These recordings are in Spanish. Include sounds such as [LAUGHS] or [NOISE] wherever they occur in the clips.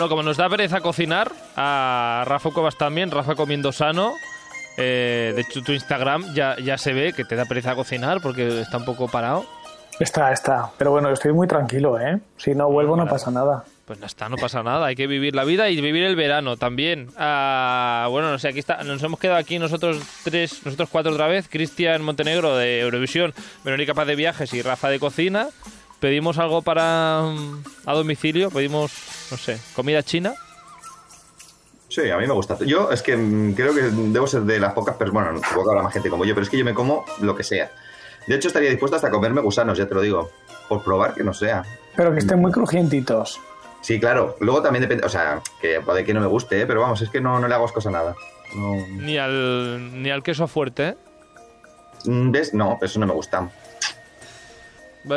Bueno, como nos da pereza cocinar, a Rafa Cuevas también, Rafa comiendo sano. Eh, de hecho, tu Instagram ya, ya se ve que te da pereza cocinar porque está un poco parado. Está, está. Pero bueno, estoy muy tranquilo, ¿eh? Si no vuelvo no pasa nada. Pues no está, no pasa nada. Hay que vivir la vida y vivir el verano también. Ah, bueno, no sé, aquí está. Nos hemos quedado aquí nosotros tres, nosotros cuatro otra vez. Cristian Montenegro de Eurovisión, Verónica Paz de Viajes y Rafa de Cocina. Pedimos algo para mm, a domicilio. Pedimos, no sé, comida china. Sí, a mí me gusta. Yo es que mm, creo que debo ser de las pocas personas, bueno, no habrá más gente como yo, pero es que yo me como lo que sea. De hecho, estaría dispuesto hasta a comerme gusanos, ya te lo digo. Por probar que no sea. Pero que estén muy crujientitos. Sí, claro. Luego también depende, o sea, que puede que no me guste, ¿eh? pero vamos, es que no, no le hago asco a nada. No... Ni al, ni al queso fuerte, ¿eh? Mm, ¿Ves? No, eso no me gusta.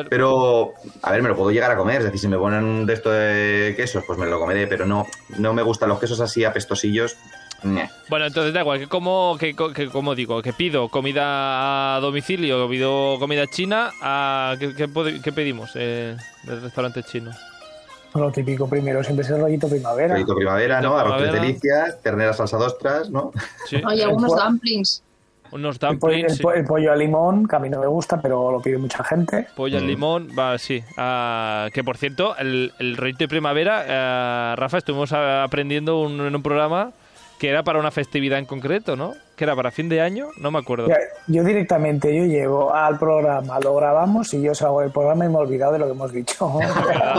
Pero, a ver, me lo puedo llegar a comer. Es decir, si me ponen de esto de quesos, pues me lo comeré. Pero no, no me gustan los quesos así apestosillos. Bueno, entonces da igual, que como, que, que, como digo, que pido comida a domicilio, pido comida china, a, ¿qué, qué, pedimos eh, del restaurante chino? Lo típico primero siempre es el rollito primavera. Rollito primavera, ¿no? Arroz de delicias, ternera salsa ostras, ¿no? Sí. Hay algunos dumplings. Unos dumplings. El, pollo a limón, que a mí no me gusta, pero lo pide mucha gente. Pollo al mm. limón, va, sí. Ah, que por cierto, el, el rollito de primavera, eh, Rafa, estuvimos aprendiendo en un programa que era para una festividad en concreto, ¿no? Que era para fin de año, no me acuerdo. yo directamente, yo llego al programa, lo grabamos y yo salgo del programa y me he olvidado de lo que hemos dicho.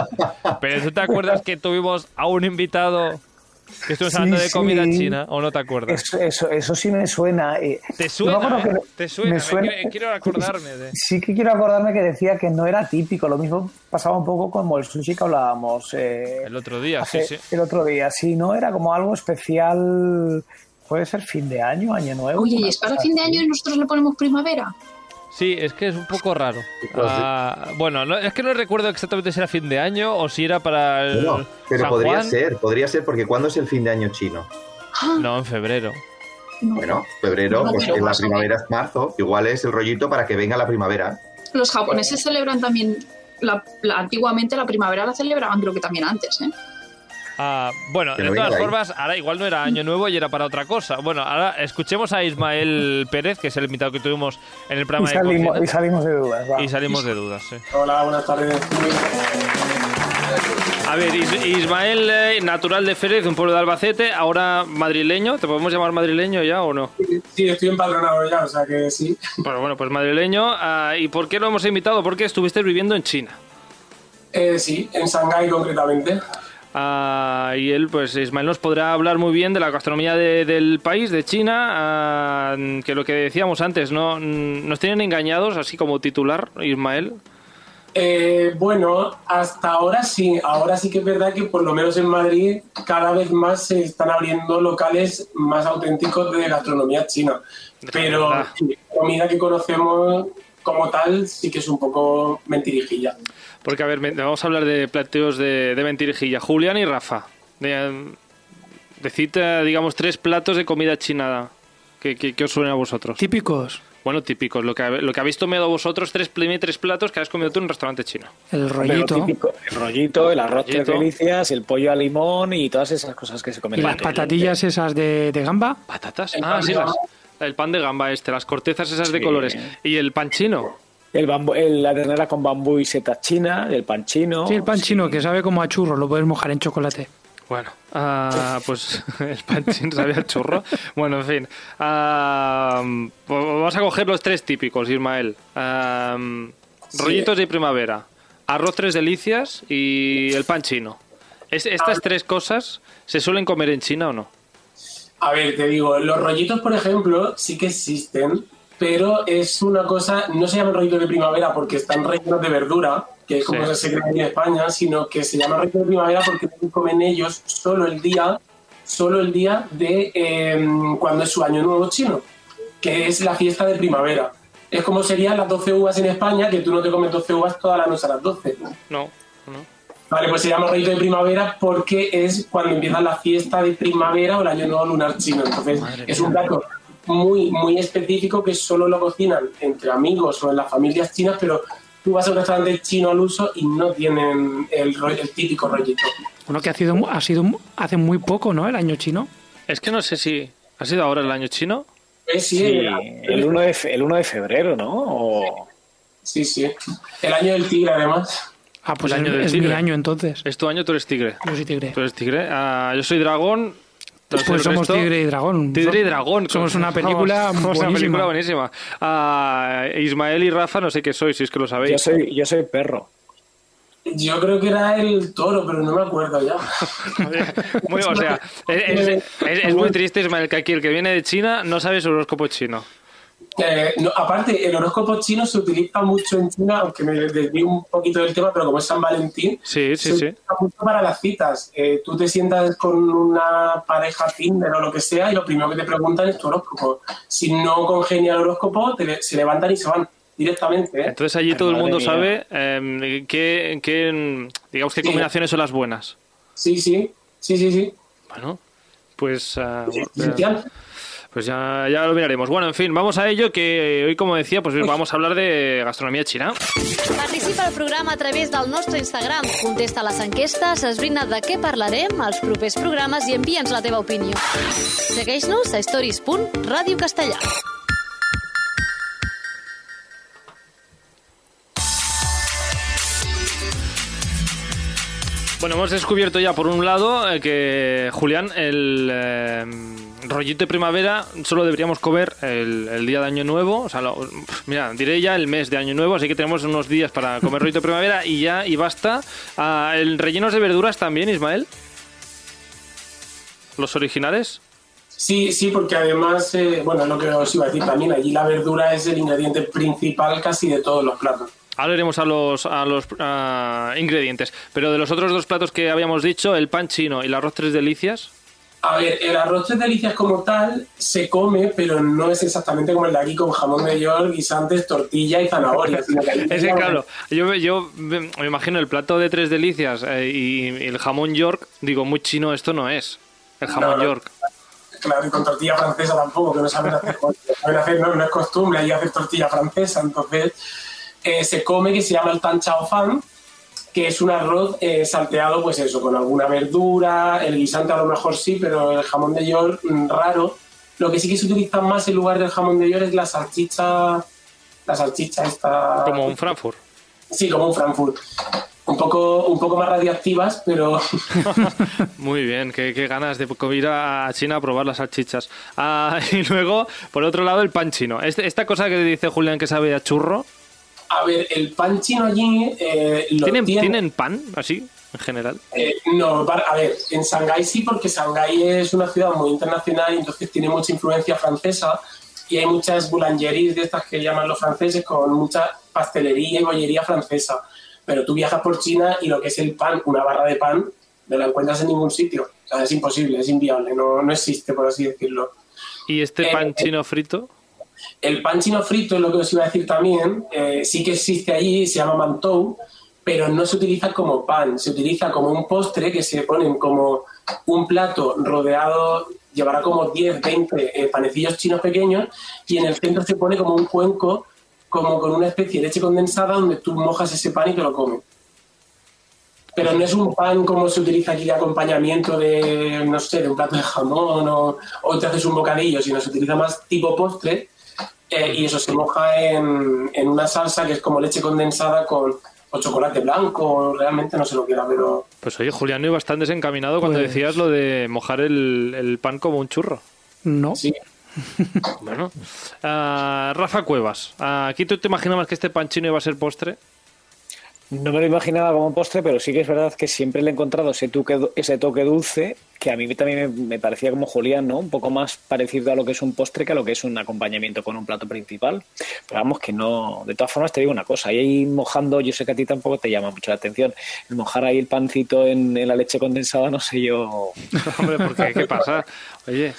[LAUGHS] Pero tú te acuerdas que tuvimos a un invitado que estuvimos hablando de comida china, ¿o no te acuerdas? Eso, eso, sí me suena. ¿Te suena? ¿eh? ¿Te suena? quiero acordarme de... Sí que quiero acordarme que decía que no era típico. Lo mismo pasaba un poco como el sushi que hablábamos. Eh, el otro día, sí, sí. El otro día, sí, ¿no? Era como algo especial. Puede ser fin de año, año nuevo. Oye, ¿y es para fin de año y nosotros le ponemos primavera? Sí, es que es un poco raro. Ah, bueno, es que no recuerdo exactamente si era fin de año o si era para el. pero podría ser, podría ser, porque ¿cuándo es el fin de año chino? No, en febrero. Bueno, febrero, porque la primavera es marzo, igual es el rollito para que venga la primavera. Los japoneses celebran también, antiguamente la primavera la celebraban creo que también antes, ¿eh? Ah, bueno, de todas formas, ahora igual no era año nuevo y era para otra cosa. Bueno, ahora escuchemos a Ismael Pérez, que es el invitado que tuvimos en el programa y salimos, de Y salimos de dudas. Y salimos de dudas, sí. Hola, buenas tardes. A ver, Ismael, eh, natural de Férez, un pueblo de Albacete, ahora madrileño. ¿Te podemos llamar madrileño ya o no? Sí, estoy empadronado ya, o sea que sí. Bueno, bueno, pues madrileño. Ah, ¿Y por qué lo hemos invitado? Porque estuviste viviendo en China. Eh, sí, en Shanghái concretamente. Ah, y él, pues Ismael nos podrá hablar muy bien de la gastronomía del país, de China, ah, que lo que decíamos antes, ¿no? ¿Nos tienen engañados, así como titular, Ismael? Eh, bueno, hasta ahora sí, ahora sí que es verdad que por lo menos en Madrid cada vez más se están abriendo locales más auténticos de gastronomía china. Pero la comida que conocemos como tal sí que es un poco mentirijilla. Porque, a ver, vamos a hablar de plateos de, de mentirijilla. Julián y Rafa. De, cita, digamos, tres platos de comida china que, os suenen a vosotros. Típicos. Bueno, típicos. Lo que, lo que habéis tomado vosotros, tres, tres platos que has comido tú en un restaurante chino. El rollito. el rollito, el arroz de delicias, el pollo a limón y todas esas cosas que se comen. ¿Y las patatillas esas de, gamba? ¿Patatas? ah, sí, el pan de gamba este, las cortezas esas de colores. ¿Y el pan chino? El bambu, la ternera con bambú y seta china, el pan chino. Sí, el pan chino, que sabe como a churro, lo puedes mojar en chocolate. Bueno, ah, pues [LAUGHS] el pan chino sabe a churro. Bueno, en fin. Pues vamos a coger los tres típicos, Ismael. Ah, rollitos de primavera, arroz tres delicias y el pan chino. ¿Estas tres cosas se suelen comer en China o no? A ver, te digo, los rollitos, por ejemplo, sí que existen, pero es una cosa, no se llama rollito de primavera porque están rellenos de verdura, que es como se cree en España, sino que se llama rollito de primavera porque comen ellos solo el día, solo el día de em, cuando es su año nuevo chino, que es la fiesta de primavera. Es como serían las 12 uvas en España, que tú no te comes 12 uvas toda la noche a las 12. No, no. Vale, pues se llama rollito de primavera porque es cuando empieza la fiesta de primavera o el año nuevo lunar chino. Entonces, es un plato muy, muy específico que solo lo cocinan entre amigos o en las familias chinas, pero tú vas a un restaurante chino al uso y no tienen el, el típico rollito. Bueno, que ha sido, ha sido hace muy poco, ¿no? El año chino. Es que no sé si ha sido ahora el año chino. Eh, sí, Sí, el- el 1 de, fe- el 1 de febrero, ¿no? O- sí, sí. El año del tigre, además. Ah, pues El año es, del es mi tigre. año entonces. Es tu año, tú eres tigre. Yo soy tigre. Tú eres tigre. Ah, yo soy dragón. Pues somos resto- Tigre y Dragón. Tigre y Dragón. Somos una película [LAUGHS] Somos una buenísima. película buenísima. Ah, Ismael y Rafa, no sé qué sois, si es que lo sabéis. yo, soy, yo soy perro. Yo creo que era el toro, pero no me acuerdo ya. [LAUGHS] Muy- o sea, es, es- es- es muy triste, Ismael, que aquí el que viene de China no sabe su horóscopo chino. Eh, no, aparte, el horóscopo chino se utiliza mucho en China, aunque me desvío un poquito del tema, pero como es San Valentín, Sí, sí, se sí. utiliza mucho para las citas. Eh, tú te sientas con una pareja Tinder o lo que sea y lo primero que te preguntan es tu horóscopo. Si no congenia el horóscopo, te- se levantan y se van directamente. ¿eh? Entonces allí Ay, todo el mundo mía. sabe eh, qué, qué, digamos, qué Sí. combinaciones son las buenas. Sí, sí, sí, sí, sí. Bueno, pues, Esencial. Pues ya, ya lo miraremos. Bueno, en fin, vamos a ello, que hoy, como decía, pues vamos a hablar de gastronomía china. Participa al programa a través del nostre Instagram. Contesta les enquestes, esbrina de què parlarem als propers programes i envia'ns la teva opinió. Segueix-nos a stories.radiocastellà. Bueno, hemos descubierto ya por un lado eh, que, Julián, el eh, rollito de primavera solo deberíamos comer el, día de Año Nuevo. O sea, mira, diré ya el mes de Año Nuevo, así que tenemos unos días para comer rollito de primavera y ya, y basta. Ah, ¿El rellenos de verduras también, Ismael? ¿Los originales? Sí, sí, porque además, eh, bueno, lo que os iba a decir también, allí la verdura es el ingrediente principal casi de todos los platos. Ahora iremos a los, a los ingredientes. Pero de los otros dos platos que habíamos dicho, el pan chino y el arroz tres delicias, A ver, el arroz tres delicias como tal se come, pero no es exactamente como el de aquí con jamón de york, guisantes, tortilla y zanahoria. [LAUGHS] sino que ahí Es que, tenemos- claro, yo, yo me imagino el plato de tres delicias eh, y el jamón York, digo, muy chino esto no es. El jamón No, no. York. Claro, y con tortilla francesa tampoco, que no saben hacer, no [LAUGHS] saben hacer, no, no es costumbre ahí hacer tortilla francesa, entonces eh, se come que se llama el tan chao fan, que es un arroz eh, salteado, pues eso, con alguna verdura, el guisante a lo mejor sí, pero el jamón de york mm, raro. Lo que sí que se utiliza más en lugar del jamón de york es la salchicha, la salchicha esta... Como un Frankfurt. Sí, como un Frankfurt. Un poco, un poco más radioactivas, pero [LAUGHS] Muy bien, qué, qué ganas de ir a China a probar las salchichas. Ah, [LAUGHS] y luego, por otro lado, el pan chino. Este- esta cosa que dice Julián que sabe a churro, a ver, el pan chino allí eh, lo ¿tienen, tiene- ¿tienen pan así, en general? Eh, no, a ver, en Shanghái sí, porque Shanghái es una ciudad muy internacional y entonces tiene mucha influencia francesa y hay muchas boulangeries de estas que llaman los franceses con mucha pastelería y bollería francesa. Pero tú viajas por China y lo que es el pan, una barra de pan, no la encuentras en ningún sitio. O sea, es imposible, es inviable, no, no existe, por así decirlo. ¿Y este Eh, pan eh. chino frito? El pan chino frito es lo que os iba a decir también. eh, sí que existe allí, se llama mantou, pero no se utiliza como pan, se utiliza como un postre que se ponen como un plato rodeado, llevará como 10, 20 eh, panecillos chinos pequeños y en el centro se pone como un cuenco, como con una especie de leche condensada donde tú mojas ese pan y te lo comes. Pero no es un pan como se utiliza aquí de acompañamiento de, no sé, de un plato de jamón o, o te haces un bocadillo, sino se utiliza más tipo postre eh, y eso se moja en, en una salsa que es como leche condensada con o chocolate blanco, realmente no sé lo que era, pero Pues oye, Julián, iba bastante desencaminado cuando Pues- decías lo de mojar el, el pan como un churro. No. sí. [LAUGHS] Bueno, Ah, Rafa Cuevas, ah, ¿aquí tú te imaginabas que este pan chino iba a ser postre? No me lo imaginaba como postre, pero sí que es verdad que siempre le he encontrado ese toque, ese toque dulce que a mí también me, parecía como Julián, ¿no? Un poco más parecido a lo que es un postre que a lo que es un acompañamiento con un plato principal. Pero vamos, que no. De todas formas, te digo una cosa: ahí mojando, yo sé que a ti tampoco te llama mucho la atención. El mojar ahí el pancito en, la leche condensada, no sé yo. [LAUGHS] Hombre, ¿por qué? ¿Qué pasa? Oye,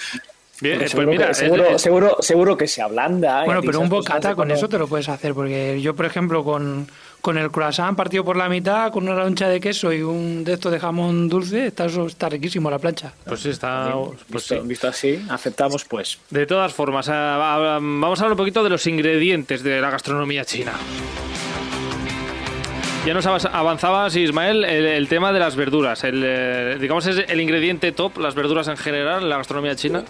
bien, eh, pues seguro, mira, que, es- seguro, es- seguro, seguro que se ablanda. y Bueno, pero un bocata con eso te lo puedes hacer, porque yo, por ejemplo, con, con el croissant partido por la mitad, con una loncha de queso y un de de jamón dulce, está, eso está riquísimo la plancha. pues sí, está... Pues sí. Visto, así, aceptamos pues. De todas formas, ah, va- vamos a hablar un poquito de los ingredientes de la gastronomía china. ya nos avanzabas, Ismael, el, el tema de las verduras. El, eh, digamos, es el ingrediente top, las verduras en general, en la gastronomía china. Sí,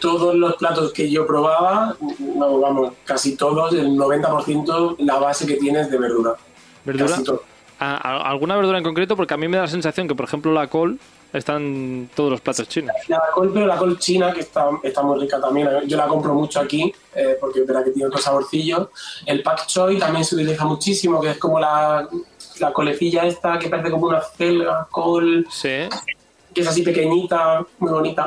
todos los platos que yo probaba, no, vamos, casi todos, el 90% la base que tiene es de verdura. ¿Verdura? Casi todo. ¿A- a- ¿Alguna verdura en concreto? Porque a mí me da la sensación que, por ejemplo, la col está en todos los platos chinos. La col, pero la col china, que está, está muy rica también. Yo la compro mucho aquí, eh, porque es verdad que tiene otro saborcillo. El pak choi también se utiliza muchísimo, que es como la, la colecilla esta, que parece como una celga, col, Sí. que es así pequeñita, muy bonita.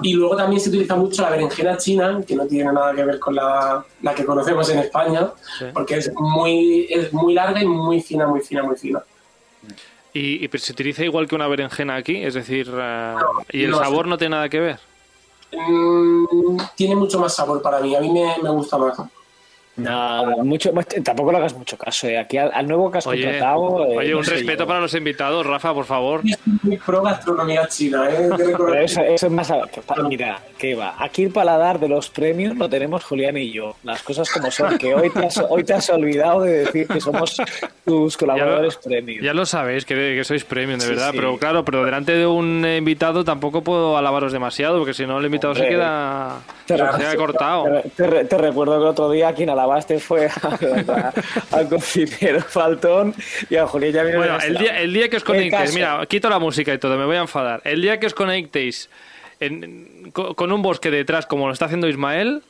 Y luego también se utiliza mucho la berenjena china, que no tiene nada que ver con la, la que conocemos en España, Sí. porque es muy, es muy larga y muy fina, muy fina, muy fina. Y, y pero se utiliza igual que una berenjena aquí, es decir, eh, y el no, sabor no tiene nada que ver. Mm, tiene mucho más sabor para mí, a mí me, me gusta más. No, mucho, tampoco le hagas mucho caso. eh. Aquí al, al nuevo que has Oye, contratado. eh, oye, no un sé respeto yo. para los invitados, Rafa, por favor. Muy pro gastronomía china, ¿eh? Eso, eso es más. que Mira, ¿qué va? Aquí el paladar de los premios lo tenemos Julián y yo. Las cosas como son. Que hoy te has, hoy te has olvidado de decir que somos tus colaboradores premium. Ya lo sabéis, que, que sois premium, de Sí, verdad, sí. pero claro, pero delante de un eh, invitado tampoco puedo alabaros demasiado, porque si no el invitado se queda, te se re- queda cortado. Te, te re- te recuerdo que el otro día quien alabaste fue al cocinero Faltón y a Julián ya Bueno, el día, el día que os conectéis, mira, quito la música y todo, me voy a enfadar. El día que os conectéis en- con, un bosque detrás, como lo está haciendo Ismael,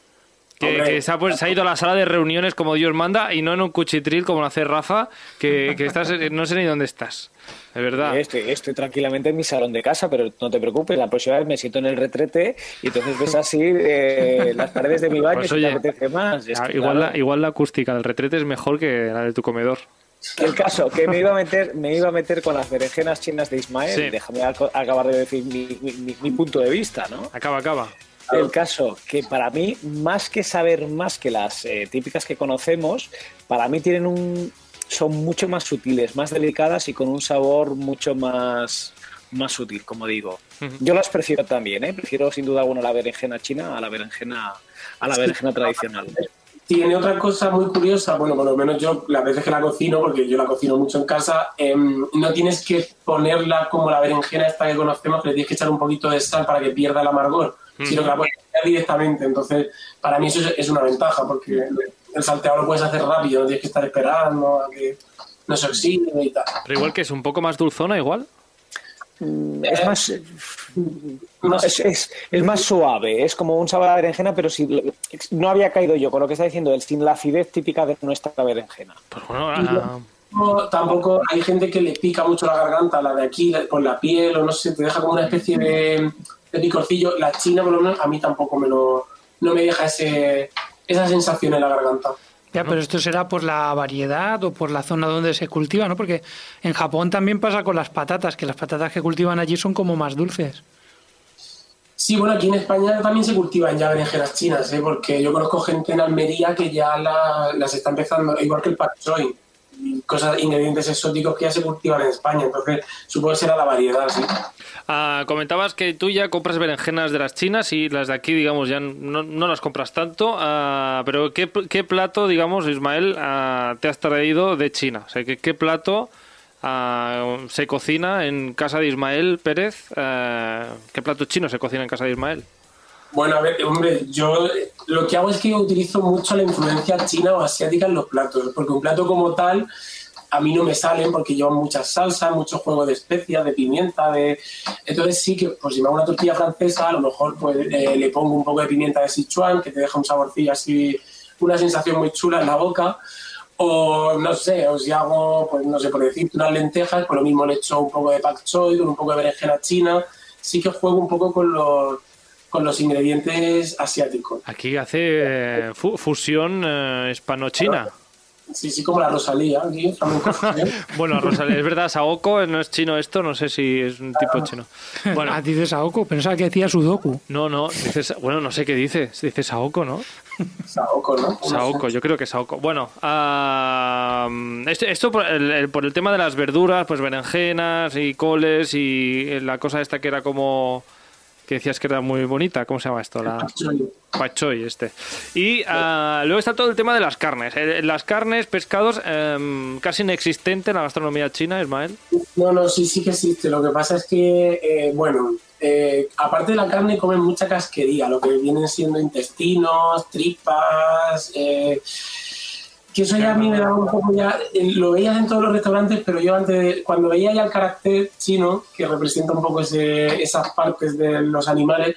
que, que se, ha, pues, se ha ido a la sala de reuniones como Dios manda y no en un cuchitril como lo hace Rafa, que, que estás, no sé ni dónde estás. De verdad. Estoy, estoy tranquilamente en mi salón de casa, pero no te preocupes, la próxima vez me siento en el retrete y entonces ves así eh, las paredes de mi baño Pues si te oye, apetece más. Es Ah, que, igual, claro, la, igual la acústica del retrete es mejor que la de tu comedor. El caso, que me iba a meter, me iba a meter con las berenjenas chinas de Ismael, Sí. déjame ac- acabar de decir mi- mi- mi punto de vista, ¿no? Acaba, acaba. El caso, que para mí, más que saber más que las eh, típicas que conocemos, para mí tienen un. son mucho más sutiles, más delicadas y con un sabor mucho más, más sutil, como digo. Yo las prefiero también, ¿eh? Prefiero sin duda alguna la berenjena china a la berenjena, a la berenjena tradicional. Tiene otra cosa muy curiosa, bueno, por lo menos yo las veces que la cocino, porque yo la cocino mucho en casa, em, no tienes que ponerla como la berenjena esta que conocemos, que le tienes que echar un poquito de sal para que pierda el amargor, sino que la puedes echar directamente. Entonces, para mí eso es, es una ventaja, porque el salteado lo puedes hacer rápido, no tienes que estar esperando a que no se oxide y tal. Pero igual que es un poco más dulzona, igual. Es más, no, es, es- es más suave, es como un sabor a berenjena, pero si no había caído yo con lo que está diciendo él, sin la acidez típica de nuestra berenjena. Pues bueno, ah, No, tampoco hay gente que le pica mucho la garganta, la de aquí, por la piel, o no sé, te deja como una especie de, de picorcillo. La china, por lo menos, a mí tampoco me lo, no me deja ese, esa sensación en la garganta. Ya, pero esto será por la variedad o por la zona donde se cultiva, ¿no? Porque en Japón también pasa con las patatas, que las patatas que cultivan allí son como más dulces. Sí, bueno, aquí en España también se cultivan ya berenjenas chinas, ¿eh? porque yo conozco gente en Almería que ya la- las está empezando, igual que el pak choi, cosas, ingredientes exóticos que ya se cultivan en España, entonces supongo que será la variedad, sí. ah, comentabas que tú ya compras berenjenas de las chinas y las de aquí, digamos, ya no, las compras tanto. ah, pero ¿qué, qué plato, digamos, Ismael, ah, te has traído de China? O sea, ¿qué, qué plato ah, se cocina en casa de Ismael Pérez? Ah, ¿Qué plato chino se cocina en casa de Ismael? Bueno, a ver, hombre, yo eh, lo que hago es que utilizo mucho la influencia china o asiática en los platos, porque un plato como tal a mí no me salen porque llevan muchas salsas, mucho juego de especias, de pimienta, de... Entonces sí que, pues si me hago una tortilla francesa, a lo mejor pues eh, le pongo un poco de pimienta de Sichuan, que te deja un saborcillo así, una sensación muy chula en la boca. O no sé, o si hago, pues no sé, por decirte unas lentejas, pues lo mismo le echo un poco de pak choi con un poco de berenjena china. Sí que juego un poco con los, con los ingredientes asiáticos. Aquí hace eh, fu- fusión eh, hispano-china. Sí, sí, como la Rosalía, aquí. [LAUGHS] Bueno, Rosalía, es verdad, Saoko no es chino esto, no sé si es un tipo chino. Bueno, [LAUGHS] Ah, dice Saoko, pensaba que decía Sudoku. no, no, dices, bueno, no sé qué dice, dice Saoko, ¿no? Saoko, ¿no? Saoko, yo creo que Saoko. Bueno, ah, esto, esto por, el, el- por el tema de las verduras, pues berenjenas y coles y la cosa esta que era como... que decías que era muy bonita. ¿Cómo se llama esto? La Choy. pachoy este. Y ah, luego está todo el tema de las carnes. Eh, las carnes, pescados, em, casi inexistente en la gastronomía china, Ismael. No, no, sí, sí que existe. Lo que pasa es que, eh, bueno, eh, aparte de la carne, comen mucha casquería, lo que vienen siendo intestinos, tripas. eh, que eso ya a mí me daba un poco ya. eh, Lo veías en todos los restaurantes, pero yo antes, de- cuando veía ya el carácter chino, que representa un poco ese- esas partes de los animales,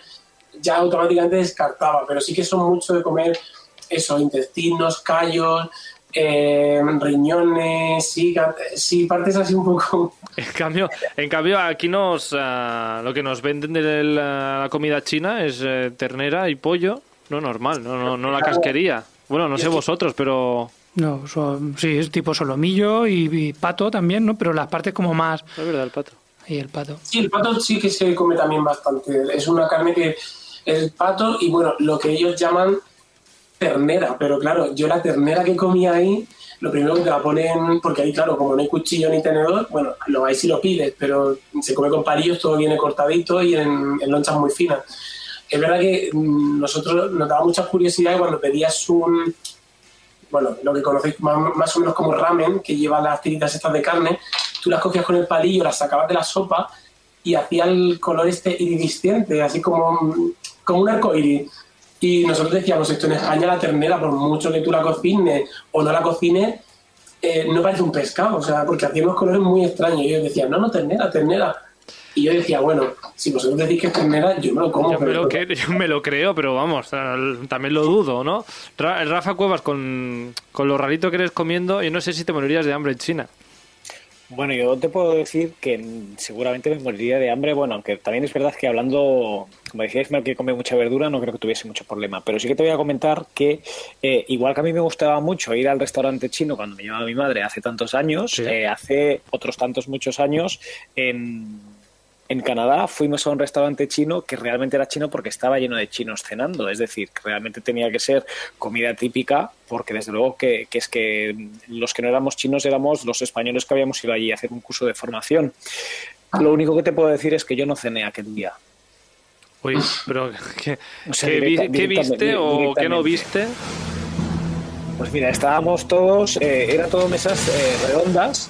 ya automáticamente descartaba. Pero sí que son mucho de comer eso, intestinos, callos. eh, riñones, sí, sí, partes así un poco [LAUGHS] En cambio, en cambio aquí nos ah, lo que nos venden de la, la comida china es eh, ternera y pollo, no normal, no, no, no la casquería. Bueno, no sé vosotros, pero No, son- sí, es tipo solomillo y, y pato también, ¿no? Pero las partes como más... es verdad el pato. Y el pato. Sí, el pato sí que se come también bastante. Es una carne que el pato y bueno, lo que ellos llaman ternera, pero claro, yo la ternera que comía ahí, lo primero que te la ponen, porque ahí claro, como no hay cuchillo ni tenedor, bueno, lo vais si lo pides, pero se come con palillos, todo viene cortadito y en, en lonchas muy finas. Es verdad que mm, nosotros nos daba mucha curiosidad cuando pedías un, bueno, lo que conocéis más, más o menos como ramen, que lleva las tiritas estas de carne, tú las cogías con el palillo, las sacabas de la sopa y hacía el color este iridiscente, así como, como un arco iris. Y nosotros decíamos, esto en España la ternera, por mucho que tú la cocines o no la cocines, eh, no parece un pescado, o sea, porque hacía unos colores muy extraños. Y ellos decían, no, no, ternera, ternera. Y yo decía, bueno, si vosotros decís que es ternera, yo me lo como. Yo me, pero- lo que- yo me lo creo, pero vamos, también lo dudo, ¿no? Ra- Rafa Cuevas, con, con lo rarito que eres comiendo, yo no sé si te morirías de hambre en China. Bueno, yo te puedo decir que seguramente me moriría de hambre. Bueno, aunque también es verdad que hablando, como decía Ismael, que come mucha verdura, no creo que tuviese mucho problema. Pero sí que te voy a comentar que, eh, igual que a mí me gustaba mucho ir al restaurante chino cuando me llevaba mi madre hace tantos años, Sí. eh, hace otros tantos muchos años, en, en Canadá fuimos a un restaurante chino que realmente era chino porque estaba lleno de chinos cenando. Es decir, que realmente tenía que ser comida típica, porque desde luego que, que es que los que no éramos chinos éramos los españoles que habíamos ido allí a hacer un curso de formación. Lo único que te puedo decir es que yo no cené aquel día. Uy, pero [LAUGHS] ¿qué, O sea, qué directa- viste o qué no viste? Pues mira, estábamos todos, eh, era todo mesas eh, redondas.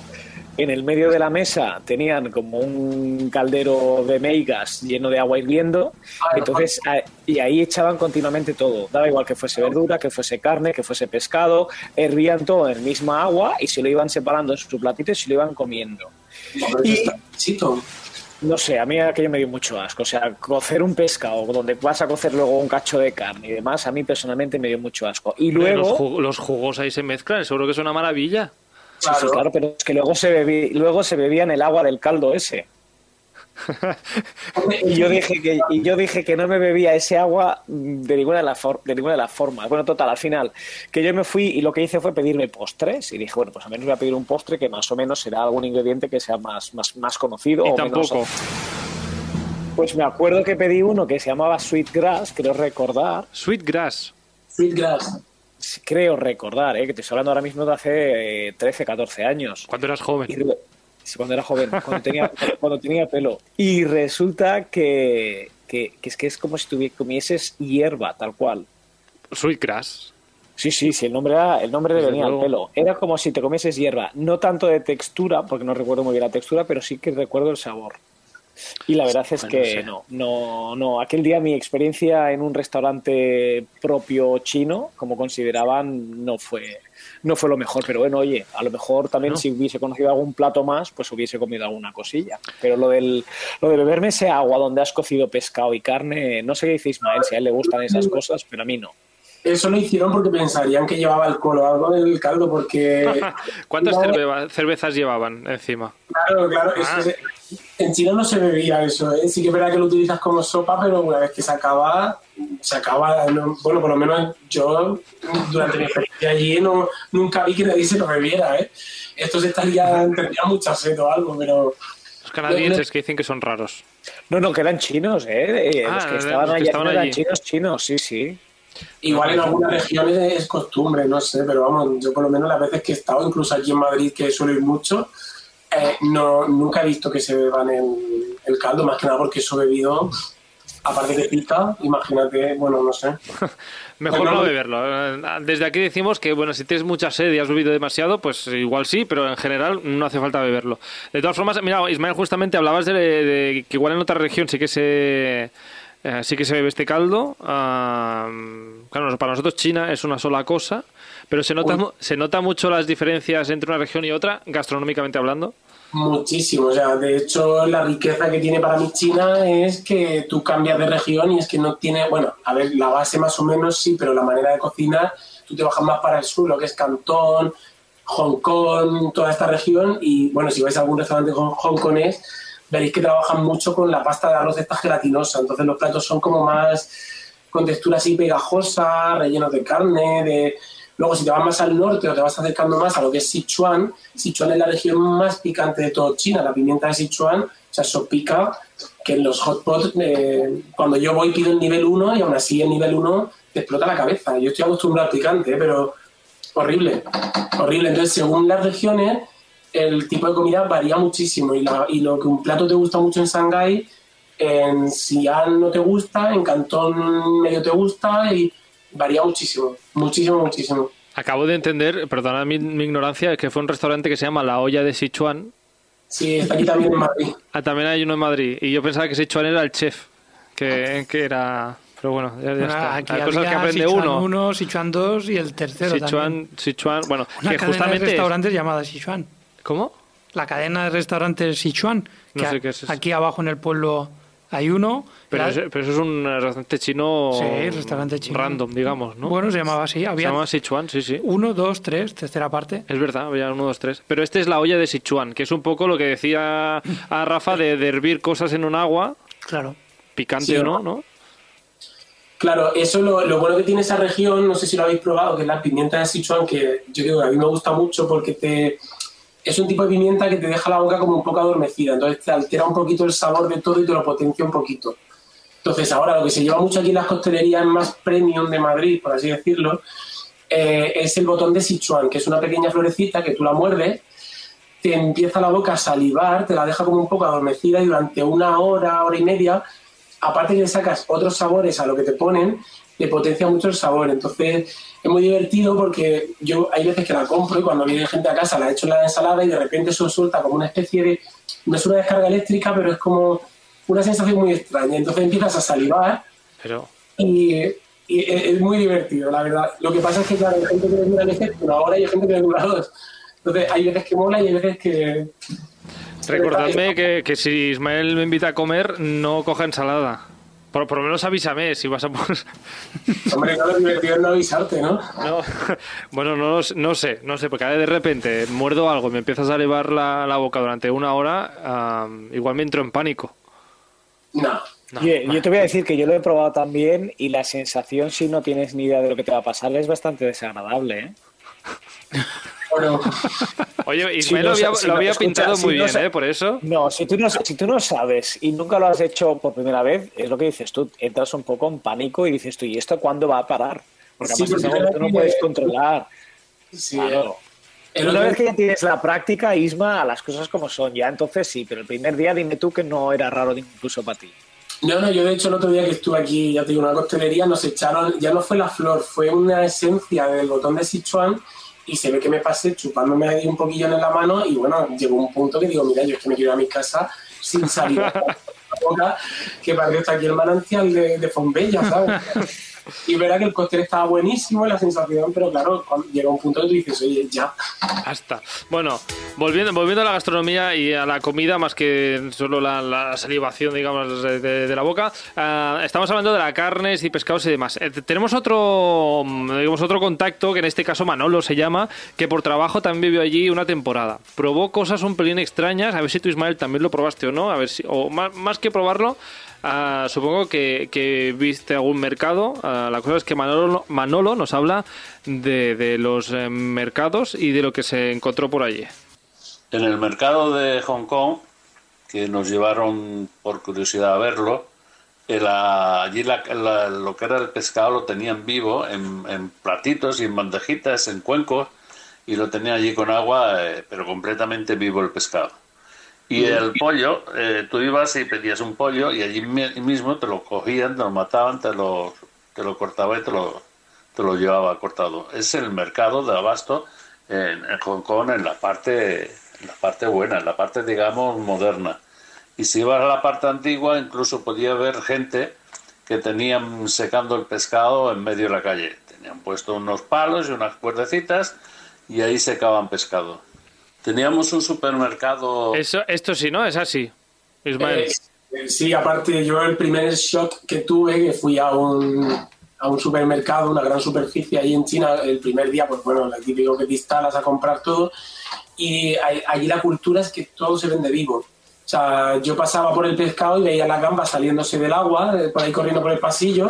En el medio de la mesa tenían como un caldero de meigas lleno de agua hirviendo. Ah, Entonces, y ahí echaban continuamente todo. Daba igual que fuese verdura, que fuese carne, que fuese pescado. Hervían todo en el misma agua y se lo iban separando en sus platitos y se lo iban comiendo. Y-. No sé, a mí aquello me dio mucho asco. O sea, cocer un pescado donde vas a cocer luego un cacho de carne y demás, a mí personalmente me dio mucho asco. Y luego. los jugos ahí se mezclan, seguro que es una maravilla. Sí, sí, claro, pero es que luego se, bebí, luego se bebían el agua del caldo ese. [LAUGHS] Y yo dije que, y yo dije que no me bebía ese agua de ninguna de, las for- de ninguna de las formas. Bueno, total, al final, que yo me fui y lo que hice fue pedirme postres. Y dije, bueno, pues al menos voy a pedir un postre que más o menos será algún ingrediente que sea más, más, más conocido. Y o menos- tampoco. Pues me acuerdo que pedí uno que se llamaba Sweet Grass, creo recordar. Sweetgrass. Sweetgrass. Creo recordar, ¿eh? que te estoy hablando ahora mismo de hace eh, 13, 14 años. Cuando eras joven. Y re- sí, cuando era joven, cuando tenía, [LAUGHS] cuando tenía pelo. Y resulta que, que, que es que es como si tuvi- comieses hierba, tal cual. Sweetgrass. Sí, sí, sí, el nombre, era, el nombre le venía al pelo. Era como si te comieses hierba. No tanto de textura, porque no recuerdo muy bien la textura, pero sí que recuerdo el sabor. Y la verdad es Bueno, que no, no, no. Aquel día mi experiencia en un restaurante propio chino, como consideraban, no fue, no fue lo mejor. Pero bueno, oye, a lo mejor también No. si hubiese conocido algún plato más, pues hubiese comido alguna cosilla. Pero lo del, lo de beberme ese agua donde has cocido pescado y carne, no sé qué dice Ismael, si a él le gustan esas cosas, pero a mí no. Eso lo hicieron porque pensarían que llevaba alcohol o algo en el caldo, porque. [LAUGHS] ¿Cuántas [LAUGHS] cervezas llevaban encima? Claro, claro. eso Ah. es- en China no se bebía eso. ¿eh? Sí que es verdad que lo utilizas como sopa, pero una vez que se acaba, se acaba. no- bueno, por lo menos yo, durante mi experiencia allí, no, nunca vi que nadie se lo bebiera. ¿eh? Esto se estaría, tendría mucha sed o algo, pero. Los canadienses que dicen que son raros. No, no, que eran chinos, ¿eh? Eh, Ah, los que los estaban que allí estaban eran allí. chinos, chinos, sí, sí. Igual en algunas regiones es costumbre, no sé, pero vamos, yo por lo menos las veces que he estado, incluso aquí en Madrid, que suelo ir mucho, eh, no, nunca he visto que se beban el, el caldo, más que nada porque eso bebido aparte que pica, imagínate, bueno, no sé. [LAUGHS] Mejor no beberlo. Eh, Desde aquí decimos que, bueno, si tienes mucha sed y has bebido demasiado, pues igual sí, pero en general no hace falta beberlo. De todas formas, mira, Ismael, justamente hablabas de, de que igual en otra región sí que se... eh, sí que se bebe este caldo. Ah, claro, para nosotros China es una sola cosa, pero se nota, Uy. se nota mucho las diferencias entre una región y otra, gastronómicamente hablando. Muchísimo, o sea, de hecho la riqueza que tiene para mí China es que tú cambias de región y es que no tiene, bueno, a ver, la base más o menos sí, pero la manera de cocinar, tú te bajas más para el sur, lo que es Cantón, Hong Kong, toda esta región y bueno, si vais a algún restaurante hong- hongkonés, veréis que trabajan mucho con la pasta de arroz esta gelatinosa, entonces los platos son como más con textura así pegajosa, rellenos de carne, de... Luego, si te vas más al norte o te vas acercando más a lo que es Sichuan, Sichuan es la región más picante de todo China. La pimienta de Sichuan, o sea, eso pica que en los hotpots, eh, cuando yo voy pido el nivel 1 y aún así el nivel 1 te explota la cabeza. Yo estoy acostumbrado al picante, ¿eh? pero horrible, horrible. Entonces, según las regiones, el tipo de comida varía muchísimo y, la- y lo que un plato te gusta mucho en Shanghái, en Xi'an no te gusta, en Cantón medio te gusta y varía muchísimo, muchísimo, muchísimo. Acabo de entender, perdona mi, mi ignorancia, que fue un restaurante que se llama La Olla de Sichuan. Sí, está aquí también en Madrid. Ah, también hay uno en Madrid. Y yo pensaba que Sichuan era el chef, que, que era... Pero bueno, ya, ya está. Aquí Hay cosas que aprende Sichuan uno. 1, Sichuan 2 y el tercero también. Sichuan, Sichuan, bueno, Una que cadena de justamente... es- restaurantes llamada Sichuan. ¿Cómo? La cadena de restaurantes Sichuan. No que sé qué es eso. Aquí abajo en el pueblo hay uno. Pero, La- eso, pero eso es un restaurante chino... Sí, restaurante chino. Random, digamos, ¿no? Bueno, se llamaba así. Se Había llama Sichuan, sí, sí. uno, dos, tres, tercera parte. Es verdad, había uno, dos, tres. Pero este es la olla de Sichuan, que es un poco lo que decía a Rafa de, de hervir cosas en un agua, Claro. picante Sí, o no, ¿no? Claro, eso lo, lo bueno que tiene esa región, no sé si lo habéis probado, que es la pimienta de Sichuan, que yo digo, a mí me gusta mucho porque te es un tipo de pimienta que te deja la boca como un poco adormecida, entonces te altera un poquito el sabor de todo y te lo potencia un poquito. Entonces ahora lo que se lleva mucho aquí en las costelerías más premium de Madrid, por así decirlo, eh, es el botón de Sichuan, que es una pequeña florecita que tú la muerdes, te empieza la boca a salivar, te la deja como un poco adormecida y durante una hora, hora y media, aparte que le sacas otros sabores a lo que te ponen, te potencia mucho el sabor. Entonces es muy divertido porque yo hay veces que la compro y cuando viene gente a casa la echo en la ensalada y de repente eso suelta como una especie de, no es una descarga eléctrica, pero es como una sensación muy extraña. Entonces empiezas a salivar Pero y, y es es muy divertido, la verdad. Lo que pasa es que, claro, hay gente que le dura veces una hora y hay gente que le dura dos. Entonces hay veces que mola y hay veces que... recordadme que, que si Ismael me invita a comer, no coja ensalada. Por, por lo menos avísame si vas a. [LAUGHS] Hombre, no, lo divertido es no avisarte, ¿no? No, bueno, no, lo sé- no sé, no sé, porque ahora de repente muerdo algo y me empiezas a elevar la, la boca durante una hora, igual me entro en pánico. No. No, yo, no. yo te voy a decir que yo lo he probado también y la sensación, si no tienes ni idea de lo que te va a pasar, es bastante desagradable. ¿eh? [LAUGHS] Bueno, Oye, Ismael lo había, si lo no- había escucha, pintado si muy no bien, ¿eh? Por eso. No, si tú no, si tú no sabes y nunca lo has hecho por primera vez, es lo que dices tú, entras un poco en pánico y dices tú, ¿y esto cuándo va a parar? Porque Sí, además es porque algo que tú no puedes de- controlar. sí, Claro. el Una vez que ya tienes la práctica, Isma, a las cosas como son, ya entonces sí, pero el primer día dime tú que no era raro incluso para ti. No, no, yo de hecho el otro día que estuve aquí, ya te digo, en una costelería, nos echaron, ya no fue la flor, fue una esencia del botón de Sichuan y se ve que me pasé chupándome ahí un poquillo en la mano y bueno, llegó un punto que digo, mira, yo es que me quiero ir a mi casa sin salir a la boca, que parece hasta aquí el manantial de, de Fombella, ¿sabes? [LAUGHS] Y verá que el cóctel estaba buenísimo, la sensación, pero claro, llega un punto que tú dices, oye, ya. Hasta. Bueno, volviendo, volviendo a la gastronomía y a la comida, más que solo la, la salivación, digamos, de, de- de la boca, ah, estamos hablando de la carnes y pescados y demás. Eh, tenemos otro, mm, digamos, otro contacto, que en este caso Manolo se llama, que por trabajo también vivió allí una temporada. Probó cosas un pelín extrañas, a ver si tú, Ismael, también lo probaste o no, a ver si, o más, más que probarlo, ah, supongo que, viste algún mercado. Ah, la cosa es que Manolo, Manolo nos habla de, de los eh, mercados y de lo que se encontró por allí. En el mercado de Hong Kong, que nos llevaron por curiosidad a verlo, a- allí la- lo que era el pescado lo tenían vivo en, en platitos y en bandejitas, en cuencos, y lo tenían allí con agua, eh, pero completamente vivo el pescado. Y el pollo, eh, tú ibas y pedías un pollo y allí mi- mismo te lo cogían, te lo mataban, te lo, te lo cortaban y te lo, te lo llevaba cortado. Es el mercado de abasto en, en Hong Kong en la parte en la parte buena, en la parte digamos moderna. Y si ibas a la parte antigua, incluso podía haber gente que tenían secando el pescado en medio de la calle. Tenían puesto unos palos y unas cuerdecitas y ahí secaban pescado. Teníamos un supermercado. Eso, esto sí, ¿no? Es así. Ismael. Eh, eh, sí, aparte yo el primer shock que tuve, que fui a un, a un supermercado, una gran superficie ahí en China, el primer día, pues bueno, lo típico que te instalas a comprar todo, y allí la cultura es que todo se vende vivo. O sea, yo pasaba por el pescado y veía las gambas saliéndose del agua, eh, por ahí corriendo por el pasillo,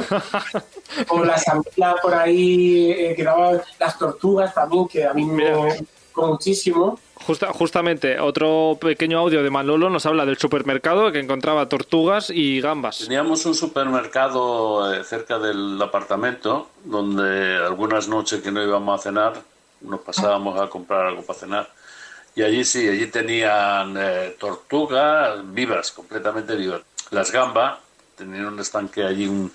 [LAUGHS] o las anguilas por ahí, eh, que daban las tortugas también, que a mí me gustó muchísimo. Justa- justamente, otro pequeño audio de Manolo nos habla del supermercado que encontraba tortugas y gambas. Teníamos un supermercado eh, cerca del apartamento donde algunas noches que no íbamos a cenar nos pasábamos a comprar algo para cenar. Y allí sí, allí tenían eh, tortugas vivas, completamente vivas. Las gambas, tenían un estanque allí, un,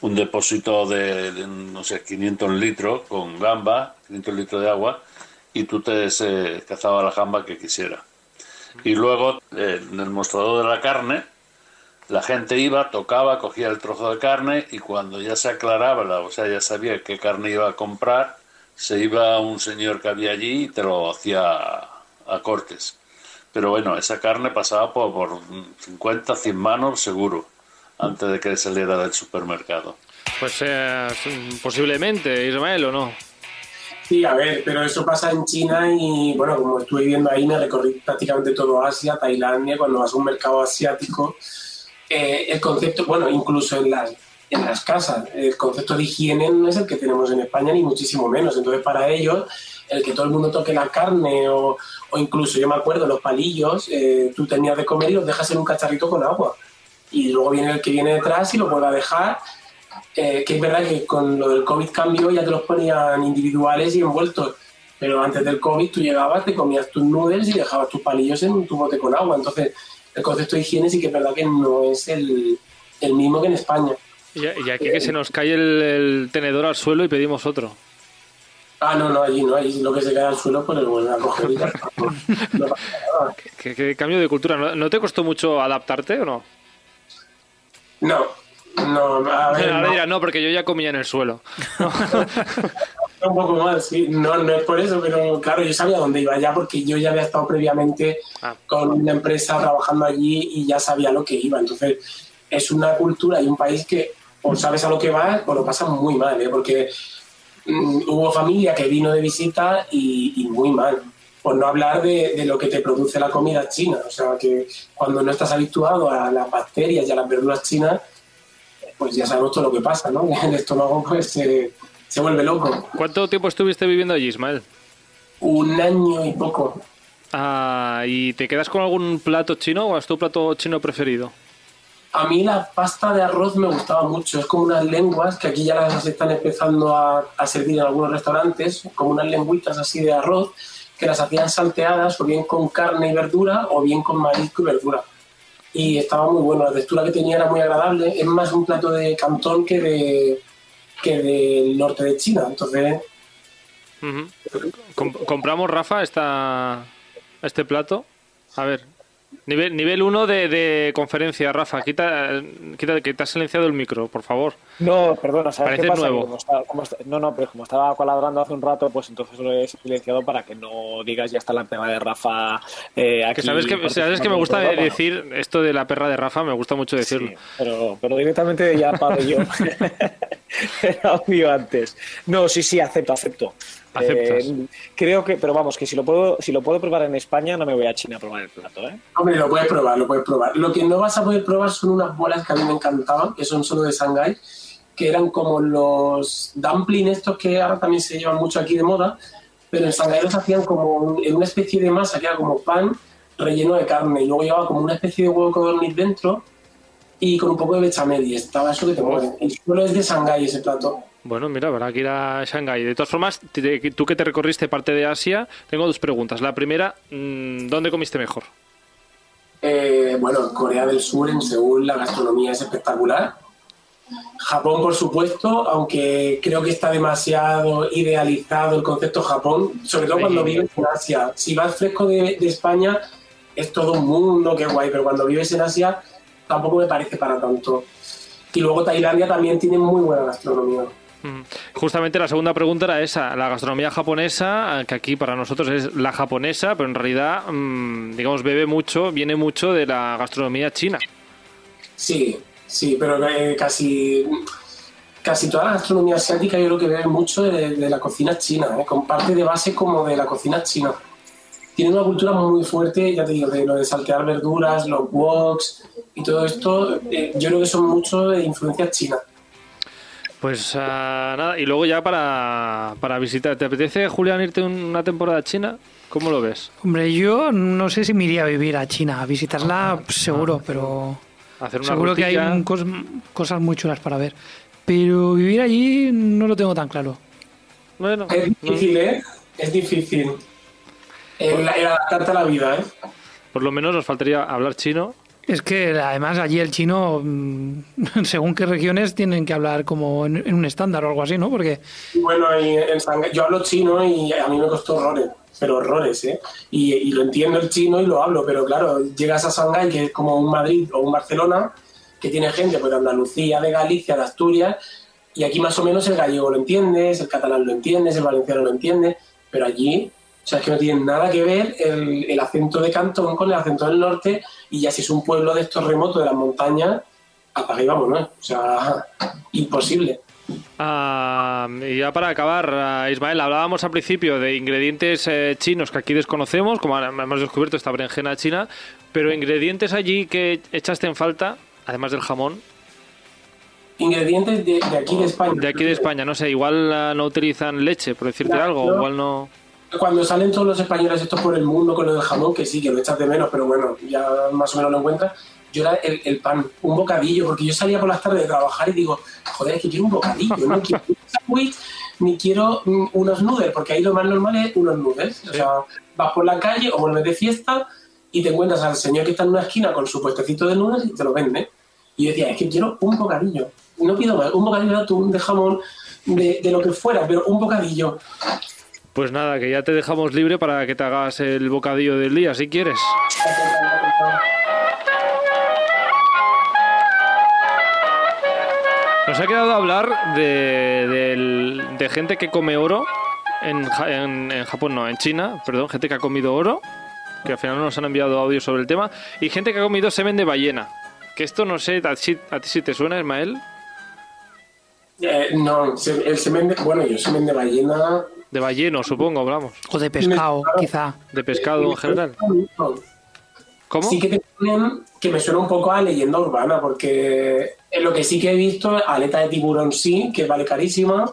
un depósito de, de, no sé, 500 litros con gamba, 500 litros de agua, y tú te se, cazabas la gamba que quisiera. Y luego, eh, en el mostrador de la carne, la gente iba, tocaba, cogía el trozo de carne y cuando ya se aclaraba, la- o sea, ya sabía qué carne iba a comprar, se iba un señor que había allí y te lo hacía a, a cortes. Pero bueno, esa carne pasaba por, por 50, 100 manos seguro, antes de que saliera del supermercado. Pues eh, posiblemente, Ismael, ¿o no? Sí, a ver, pero eso pasa en China y bueno, como estuve viviendo ahí, me recorrí prácticamente todo Asia, Tailandia, cuando vas a un mercado asiático, eh, el concepto, bueno, incluso en las, en las casas, el concepto de higiene no es el que tenemos en España ni muchísimo menos. Entonces, para ellos, el que todo el mundo toque la carne o, o incluso, yo me acuerdo, los palillos, eh, tú tenías de comer y los dejas en un cacharrito con agua. Y luego viene el que viene detrás y lo vuelve dejar eh, que es verdad que con lo del COVID cambió, ya te los ponían individuales y envueltos. Pero antes del COVID tú llegabas, te comías tus noodles y dejabas tus palillos en tu bote con agua. Entonces, el concepto de higiene sí que es verdad que no es el, el mismo que en España. Y, y aquí que se nos cae el, el tenedor al suelo y pedimos otro. Ah, no, no, allí no, allí lo que se cae al suelo, pues lo vuelven a coger y ya. No pasa nada. [LAUGHS] ¿Qué, qué cambio de cultura? ¿No, no te costó mucho adaptarte o no? No, no, a [LAUGHS] ver, Ahora no. no, porque yo ya comía en el suelo. [LAUGHS] un poco más, sí. No, no es por eso, pero claro, yo sabía dónde iba ya porque yo ya había estado previamente Ah. con una empresa trabajando allí y ya sabía lo que iba. Entonces, es una cultura y un país que o sabes a lo que vas o lo pasas muy mal, ¿eh? porque mm, hubo familia que vino de visita y, y muy mal. Por no hablar de, de lo que te produce la comida china. O sea, que cuando no estás habituado a las bacterias y a las verduras chinas, pues ya sabemos todo lo que pasa, ¿no? El estómago pues se, se vuelve loco. ¿Cuánto tiempo estuviste viviendo allí, Ismael? Un año y poco. Ah, ¿Y te quedas con algún plato chino o es tu plato chino preferido? A mí la pasta de arroz me gustaba mucho. Es como unas lenguas que aquí ya las están empezando a, a servir en algunos restaurantes, como unas lengüitas así de arroz que las hacían salteadas o bien con carne y verdura o bien con marisco y verdura. Y estaba muy bueno, la textura que tenía era muy agradable. Es más un plato de Cantón que de que del norte de China. Entonces, ¿Compramos, Rafa, esta, este plato? A ver, nivel nivel 1 de, de conferencia, Rafa. Quita, quita que te has silenciado el micro, por favor. No, perdona, ¿sabes Parece qué pasa? nuevo. Como está- como está- no, no, pero como estaba colaborando hace un rato, pues entonces lo he silenciado para que no digas ya está la pena de Rafa eh, aquí. Que sabes que, sabes que me gusta decir esto de la perra de Rafa, me gusta mucho decirlo. Sí, pero, pero directamente ya pago yo. [LAUGHS] [LAUGHS] Era obvio antes. No, sí, sí, acepto, acepto. Aceptas. Eh, creo que, pero vamos, que si lo puedo, si lo puedo probar en España, no me voy a China a probar el plato, ¿eh? hombre, lo puedes probar, lo puedes probar. Lo que no vas a poder probar son unas bolas que a mí me encantaban, que son solo de Shanghái, que eran como los dumplings estos que ahora también se llevan mucho aquí de moda, pero en Shanghái los hacían como un- en una especie de masa que era como pan relleno de carne y luego llevaba como una especie de huevo codorniz dentro y con un poco de bechamel y estaba eso que te muere. Y solo es de Shanghái ese plato. Bueno, mira, habrá que ir a Shanghái. De todas formas, tú que te recorriste parte de Asia, tengo dos preguntas. La primera, mm, ¿dónde comiste mejor? Eh, bueno, Corea del Sur, en Seúl, la gastronomía es espectacular. Japón, por supuesto, aunque creo que está demasiado idealizado el concepto Japón, sobre todo cuando vives en Asia. Si vas fresco de, de España, es todo un mundo, qué guay, pero cuando vives en Asia, tampoco me parece para tanto. Y luego Tailandia también tiene muy buena gastronomía. Justamente la segunda pregunta era esa, la gastronomía japonesa, eh, que aquí para nosotros es la japonesa, pero en realidad, mm, digamos, bebe mucho, viene mucho de la gastronomía china. Sí, sí, pero eh, casi, casi toda la gastronomía asiática yo creo que bebe mucho de, la cocina china, ¿eh? con parte de base como de la cocina china. Tiene una cultura muy fuerte, ya te digo, de lo de saltear verduras, los woks y todo esto, eh, yo creo que son mucho de influencia china. Pues ah, nada, y luego ya para, para visitar, ¿te apetece, Julián, irte una temporada a China? ¿Cómo lo ves? Hombre, yo no sé si me iría a vivir a China, a visitarla pues, seguro, pero Hacer una seguro que hay un cos- cosas muy chulas para ver. Pero vivir allí no lo tengo tan claro. Bueno, Es difícil, ¿eh? Es difícil. El, el adaptarte a la vida, ¿eh? por lo menos nos faltaría hablar chino. Es que además allí el chino, mm, [LAUGHS] según qué regiones, tienen que hablar como en, un estándar o algo así, ¿no? Porque Bueno, y en yo hablo chino y a mí me costó horrores, pero horrores, ¿eh? Y, lo entiendo el chino y lo hablo, pero claro, llegas a Shanghái, que es como un Madrid o un Barcelona, que tiene gente pues, de Andalucía, de Galicia, de Asturias, y aquí más o menos el gallego lo entiendes, el catalán lo entiendes, el valenciano lo entiende, pero allí, o sea, es que no tiene nada que ver el, el acento de Cantón con el acento del norte, y ya si es un pueblo de estos remotos de las montañas, apaga y vámonos, o sea, imposible. Ah, y ya para acabar, ah, Ismael, hablábamos al principio de ingredientes eh, chinos que aquí desconocemos, como hemos descubierto esta berenjena china, pero ingredientes allí que echaste en falta, además del jamón, Ingredientes de, de aquí de España. de aquí de España, no sé, igual ah, no utilizan leche, por decirte algo, yo- igual no... Cuando salen todos los españoles estos por el mundo con lo del jamón, que sí, que lo echas de menos, pero bueno, ya más o menos lo encuentras, yo era el, el pan, un bocadillo, porque yo salía por las tardes de trabajar y digo, joder, es que quiero un bocadillo, no quiero un sándwich, ni quiero mm, unos noodles, porque ahí lo más normal es unos noodles. O sea, vas por la calle o vuelves de fiesta y te encuentras al señor que está en una esquina con su puestecito de noodles y te lo vende. Y yo decía, es que quiero un bocadillo, no pido más, un bocadillo de atún, de jamón, de, de lo que fuera, pero un bocadillo. Pues nada, que ya te dejamos libre para que te hagas el bocadillo del día, si quieres. Nos ha quedado hablar de, del- de gente que come oro en, en- en Japón, no, en China, perdón, gente que ha comido oro, que al final no nos han enviado audio sobre el tema, y gente que ha comido semen de ballena. Que esto no sé, a, ti- si te suena, Ismael, Eh, no, se- el semen de, bueno, yo semen de ballena. de balleno, supongo, hablamos, o de pescado, quizá. de pescado en general. ¿Cómo? Sí que te ponen que me suena un poco a leyenda urbana, porque lo que sí que he visto, aleta de tiburón sí, que vale carísima.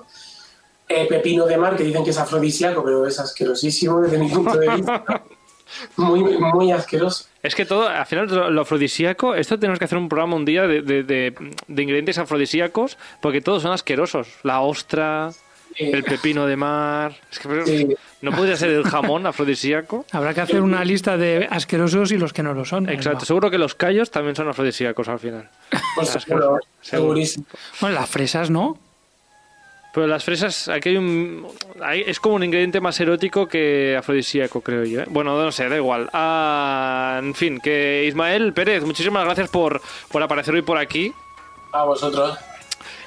Eh, pepino de mar, que dicen que es afrodisíaco, pero es asquerosísimo desde mi punto de vista. [LAUGHS] Muy, muy asqueroso. Es que todo, al final, lo, lo afrodisíaco, esto tenemos que hacer un programa un día de, de- de- de ingredientes afrodisíacos, porque todos son asquerosos. La ostra, el pepino de mar. Es que, Sí. ¿No podría ser el jamón afrodisíaco? Habrá que hacer una lista de asquerosos y los que no lo son. Exacto, seguro que los callos también son afrodisíacos al final. Pues seguro. segurísimo. Bueno, las fresas, ¿no? Pero las fresas, aquí hay un. hay- es como un ingrediente más erótico que afrodisíaco, creo yo. ¿eh? Bueno, no sé, da igual. Ah, en fin, que Ismael Pérez, muchísimas gracias por, por aparecer hoy por aquí. A vosotros.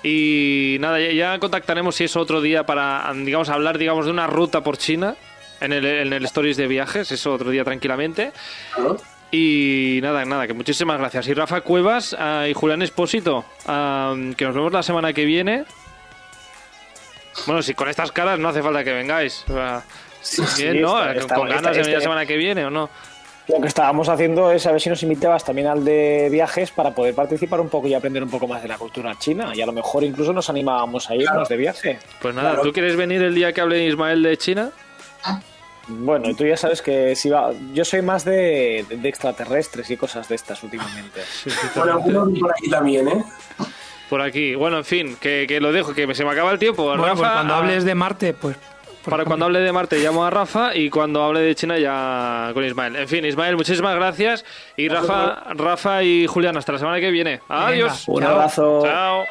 Y nada, ya, ya contactaremos si es otro día para, digamos, hablar, digamos, de una ruta por China en el, en el Stories de viajes, eso otro día tranquilamente. ¿no? Y nada, nada, que muchísimas gracias. Y Rafa Cuevas ah, y Julián Espósito, ah, que nos vemos la semana que viene. Bueno, si con estas caras no hace falta que vengáis. O sea, bien, ¿no? está- está- con ganas de venir la este- semana que viene o no. Lo que estábamos haciendo es a ver si nos invitabas también al de viajes para poder participar un poco y aprender un poco más de la cultura china. Y a lo mejor incluso nos animábamos a irnos de viaje. Pues nada, Claro. ¿tú quieres venir el día que hable Ismael de China? Bueno, y tú ya sabes que si va, yo soy más de, de extraterrestres y cosas de estas últimamente. Bueno, algunos por aquí también, ¿eh? Por aquí. Bueno, en fin, que, que lo dejo, que se me acaba el tiempo. Bueno, pues Rafa, cuando hables de Marte, pues Para cuando hable de Marte llamo a Rafa y cuando hable de China ya con Ismael. En fin, Ismael, muchísimas gracias. Y Rafa, Rafa y Julián, hasta la semana que viene. Adiós. Un abrazo. Chao.